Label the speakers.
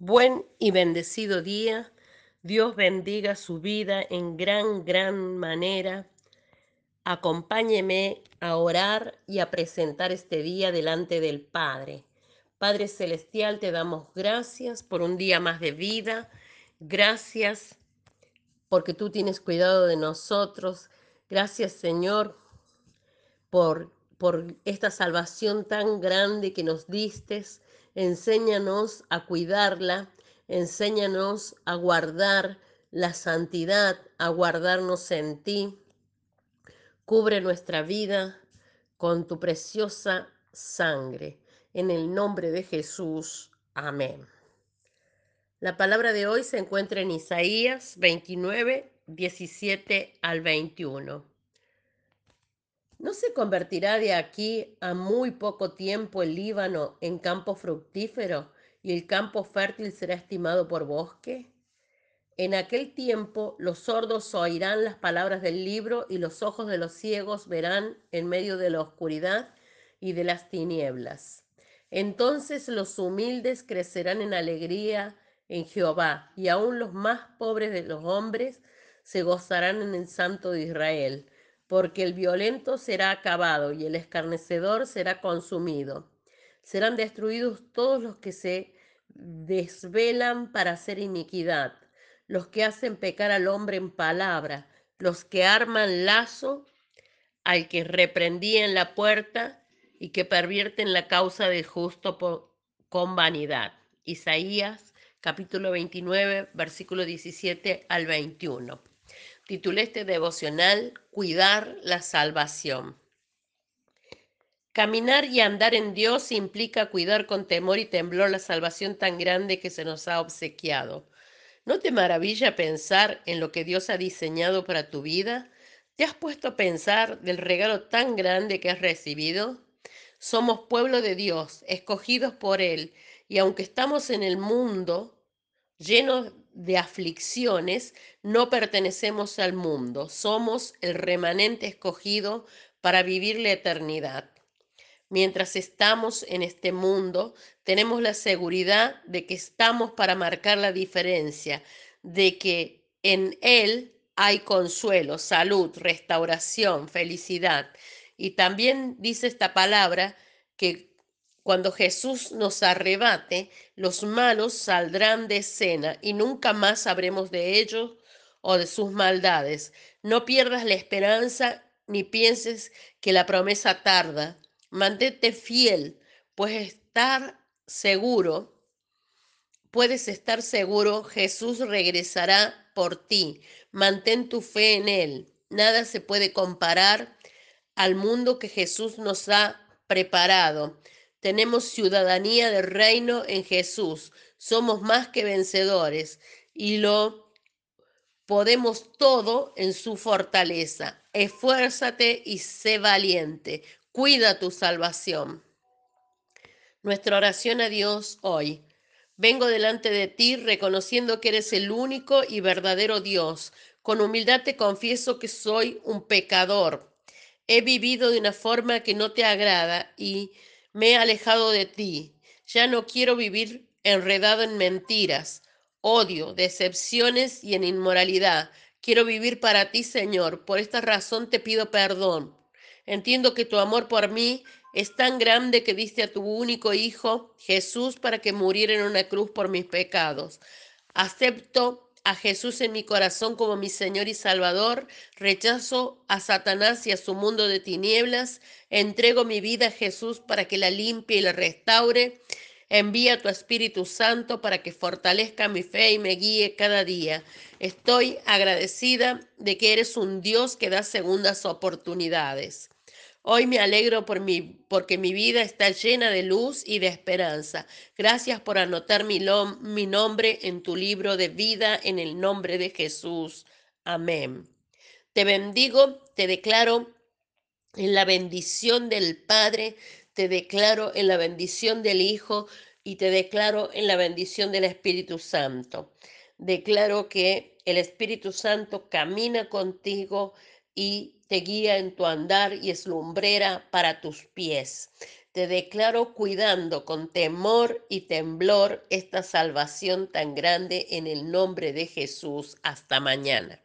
Speaker 1: Buen y bendecido día. Dios bendiga su vida en gran, gran manera. Acompáñeme a orar y a presentar este día delante del Padre. Padre Celestial, te damos gracias por un día más de vida. Gracias porque tú tienes cuidado de nosotros. Gracias, Señor, por, por esta salvación tan grande que nos distes enséñanos a cuidarla, enséñanos a guardar la santidad, a guardarnos en ti. Cubre nuestra vida con tu preciosa sangre. En el nombre de Jesús. Amén. La palabra de hoy se encuentra en Isaías 29, 17 al 21. ¿No se convertirá de aquí a muy poco tiempo el Líbano en campo fructífero y el campo fértil será estimado por bosque? En aquel tiempo los sordos oirán las palabras del libro y los ojos de los ciegos verán en medio de la oscuridad y de las tinieblas. Entonces los humildes crecerán en alegría en Jehová y aún los más pobres de los hombres se gozarán en el Santo de Israel porque el violento será acabado y el escarnecedor será consumido. Serán destruidos todos los que se desvelan para hacer iniquidad, los que hacen pecar al hombre en palabra, los que arman lazo al que reprendía en la puerta y que pervierten la causa del justo con vanidad. Isaías capítulo 29, versículo 17 al 21. Titulé este devocional Cuidar la salvación. Caminar y andar en Dios implica cuidar con temor y temblor la salvación tan grande que se nos ha obsequiado. ¿No te maravilla pensar en lo que Dios ha diseñado para tu vida? ¿Te has puesto a pensar del regalo tan grande que has recibido? Somos pueblo de Dios, escogidos por Él, y aunque estamos en el mundo llenos de aflicciones, no pertenecemos al mundo, somos el remanente escogido para vivir la eternidad. Mientras estamos en este mundo, tenemos la seguridad de que estamos para marcar la diferencia, de que en Él hay consuelo, salud, restauración, felicidad. Y también dice esta palabra que cuando Jesús nos arrebate, los malos saldrán de escena y nunca más sabremos de ellos o de sus maldades. No pierdas la esperanza ni pienses que la promesa tarda. Mantente fiel, pues estar seguro, puedes estar seguro, Jesús regresará por ti. Mantén tu fe en Él. Nada se puede comparar al mundo que Jesús nos ha preparado. Tenemos ciudadanía del reino en Jesús. Somos más que vencedores y lo podemos todo en su fortaleza. Esfuérzate y sé valiente. Cuida tu salvación. Nuestra oración a Dios hoy. Vengo delante de ti reconociendo que eres el único y verdadero Dios. Con humildad te confieso que soy un pecador. He vivido de una forma que no te agrada y me he alejado de ti. Ya no quiero vivir enredado en mentiras, odio, decepciones y en inmoralidad. Quiero vivir para ti, Señor. Por esta razón te pido perdón. Entiendo que tu amor por mí es tan grande que diste a tu único Hijo, Jesús, para que muriera en una cruz por mis pecados. Acepto a Jesús en mi corazón como mi Señor y Salvador, rechazo a Satanás y a su mundo de tinieblas, entrego mi vida a Jesús para que la limpie y la restaure, envía tu Espíritu Santo para que fortalezca mi fe y me guíe cada día. Estoy agradecida de que eres un Dios que da segundas oportunidades. Hoy me alegro por mi, porque mi vida está llena de luz y de esperanza. Gracias por anotar mi, mi nombre en tu libro de vida en el nombre de Jesús. Amén. Te bendigo, te declaro en la bendición del Padre, te declaro en la bendición del Hijo y te declaro en la bendición del Espíritu Santo. Declaro que el Espíritu Santo camina contigo y te guía en tu andar y es lumbrera para tus pies. Te declaro cuidando con temor y temblor esta salvación tan grande en el nombre de Jesús. Hasta mañana.